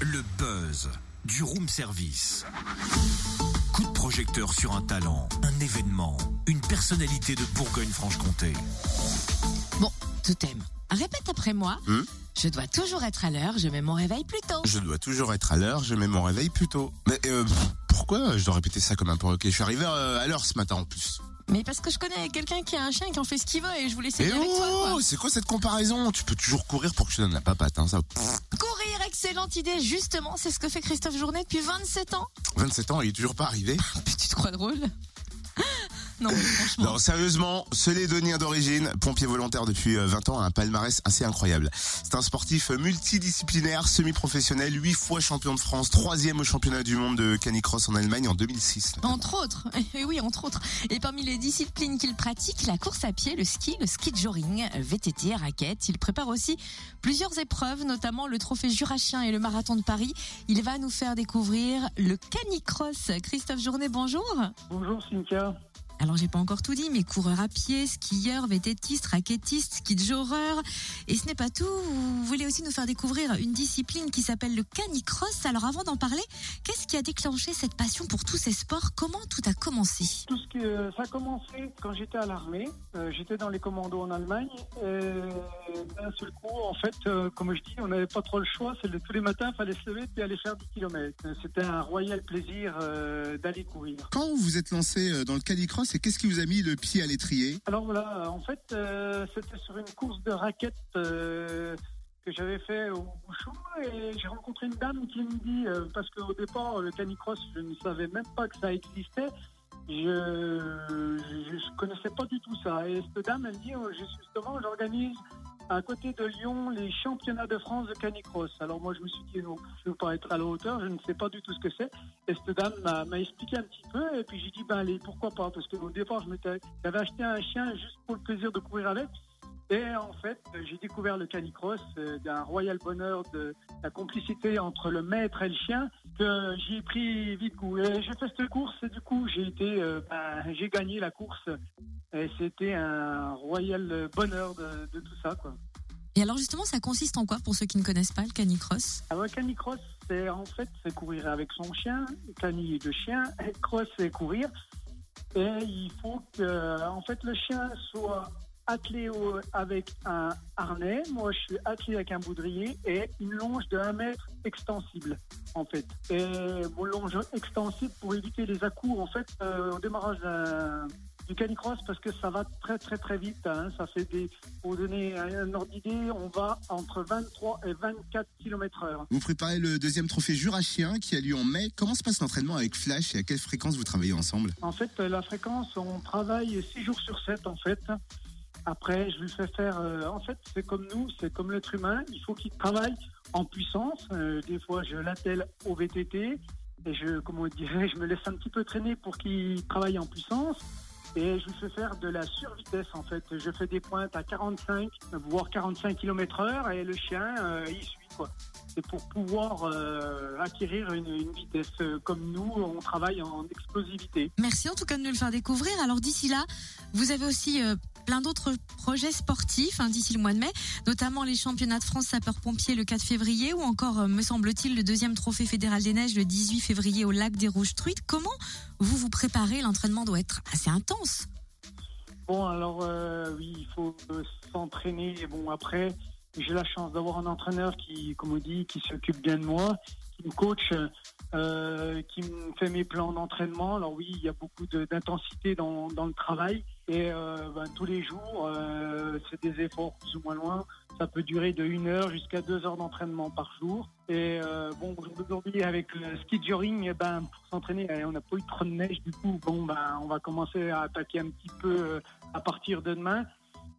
le buzz du room service. Coup de projecteur sur un talent, un événement, une personnalité de Bourgogne-Franche-Comté. Bon, tout aime. Répète après moi. Hmm je dois toujours être à l'heure, je mets mon réveil plus tôt. Je dois toujours être à l'heure, je mets mon réveil plus tôt. Mais euh, pourquoi je dois répéter ça comme un perroquet? Je suis arrivé euh, à l'heure ce matin en plus. Mais parce que je connais quelqu'un qui a un chien qui en fait ce qu'il veut et je voulais Et essayer toi. quoi. oh, c'est quoi cette comparaison? Tu peux toujours courir pour que je te donne la papate, hein, ça. Excellente idée. Justement, c'est ce que fait Christophe Journet depuis 27 ans. 27 ans, il est toujours pas arrivé. Tu te crois drôle Non, mais franchement. Non, sérieusement, ce Lédonien d'origine, pompier volontaire depuis euh, 20 ans, a un palmarès assez incroyable. C'est un sportif multidisciplinaire, semi-professionnel, 8 fois champion de France, troisième au championnat du monde de canicross en Allemagne en 2006. Entre autres, et oui, entre autres. Et parmi les disciplines qu'il pratique, la course à pied, le ski, le ski de joring, VTT, raquette. Il prépare aussi plusieurs épreuves, notamment le trophée jurassien et le marathon de Paris. Il va nous faire découvrir le canicross. Christophe Journet, bonjour. Bonjour Cynthia. Alors j'ai pas encore tout dit, mais coureur à pied, skieur, vététiste, raquettiste, ski de joreur. Et ce n'est pas tout, vous voulez aussi nous faire découvrir une discipline qui s'appelle le canicross. Alors avant d'en parler, qu'est-ce qui a déclenché cette passion pour tous ces sports? Comment tout a commencé? Tout ce qui, euh, ça a commencé quand j'étais à l'armée. Euh, j'étais dans les commandos en Allemagne. Et d'un seul coup, en fait, euh, comme je dis, on n'avait pas trop le choix. C'est le- tous les matins, il fallait se lever et aller faire 10 km. C'était un royal plaisir euh, d'aller courir. Quand vous vous êtes lancé dans le canicross, et qu'est-ce qui vous a mis le pied à l'étrier Alors voilà, en fait, euh, c'était sur une course de raquettes euh, que j'avais fait au Bouchon et j'ai rencontré une dame qui me dit, euh, parce qu'au départ, le canicross, je ne savais même pas que ça existait. Je ne connaissais pas du tout ça. Et cette dame, elle me dit, oh, justement, j'organise à côté de Lyon les championnats de France de canicross. Alors moi, je me suis dit, non, je ne veux pas être à la hauteur, je ne sais pas du tout ce que c'est. Et cette dame m'a expliqué un petit peu, et puis j'ai dit, ben allez, pourquoi pas Parce qu'au départ, j'avais acheté un chien juste pour le plaisir de courir avec. Et en fait, j'ai découvert le canicross euh, d'un royal bonheur de la complicité entre le maître et le chien, que j'y ai pris vite goût. Et j'ai fait cette course, et du coup, j'ai été, euh, ben, j'ai gagné la course. C'était un royal bonheur de, de tout ça, quoi. Et alors justement, ça consiste en quoi pour ceux qui ne connaissent pas le canicross? Alors, le canicross, c'est en fait, c'est courir avec son chien. Cani de chien, cross, c'est courir. Et il faut que, en fait, le chien soit attelé au- avec un harnais. Moi, je suis attelé avec un boudrier et une longe de 1 mètre extensible, en fait. Et mon longe extensible pour éviter les à-coups, en fait, euh, au démarrage d'un- du canicross parce que ça va très très très vite. hein. Ça fait des, pour vous donner un, ordre d'idée, on va entre 23 et 24 km heure. Vous préparez le deuxième trophée jurassien qui a lieu en mai. Comment se passe l'entraînement avec Flash et à quelle fréquence vous travaillez ensemble? En fait, euh, la fréquence, on travaille 6 jours sur 7 en fait. Après, je lui fais faire. euh, en fait, c'est comme nous, c'est comme l'être humain. Il faut qu'il travaille en puissance. Euh, des fois, je l'attelle au VTT et je, comment dirais, je me laisse un petit peu traîner pour qu'il travaille en puissance. Et je fais faire de la survitesse en fait. Je fais des pointes à 45, voire 45 km heure et le chien, euh, il suit quoi. C'est pour pouvoir euh, acquérir une, une vitesse euh, comme nous, on travaille en explosivité. Merci en tout cas de nous le faire découvrir. Alors d'ici là, vous avez aussi euh, plein d'autres projets sportifs hein, d'ici le mois de mai, notamment les championnats de France sapeurs-pompiers le 4 février ou encore, euh, me semble-t-il, le deuxième trophée fédéral des neiges le 18 février au lac des Rouges Truites. Comment vous vous préparez? L'entraînement doit être assez intense. Bon, alors euh, oui, il faut euh, s'entraîner. Bon, après, j'ai la chance d'avoir un entraîneur qui, comme on dit, qui s'occupe bien de moi, qui me coach, qui me fait mes plans d'entraînement. Alors oui, il y a beaucoup d'intensité dans le travail. Et euh, ben, tous les jours, euh, c'est des efforts plus ou moins loin. Ça peut durer de 1 heure jusqu'à 2 heures d'entraînement par jour. Et euh, bon, aujourd'hui, avec le ski joring, eh ben, pour s'entraîner, eh, on n'a pas eu trop de neige. Du coup, bon, ben, on va commencer à attaquer un petit peu à partir de demain.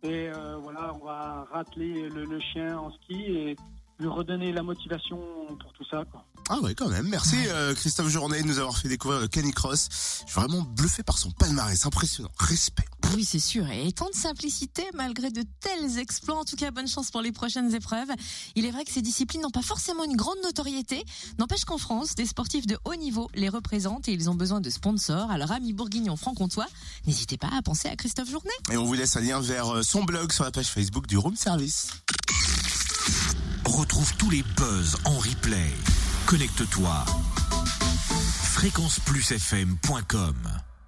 Et euh, voilà, on va rateler le, le chien en ski et lui redonner la motivation pour tout ça. Quoi. Ah ouais, quand même. Merci euh, Christophe Journet de nous avoir fait découvrir le canicross. Je suis vraiment bluffé par son palmarès. Impressionnant. Respect. Oui, c'est sûr. Et tant de simplicité malgré de tels exploits. En tout cas, bonne chance pour les prochaines épreuves. Il est vrai que ces disciplines n'ont pas forcément une grande notoriété. N'empêche qu'en France, des sportifs de haut niveau les représentent et ils ont besoin de sponsors. Alors, amis bourguignons franc-comtois, n'hésitez pas à penser à Christophe Journet. Et on vous laisse un lien vers euh, son blog sur la page Facebook du Room Service. Retrouve tous les buzz en replay. Connecte-toi. fréquenceplusfm.com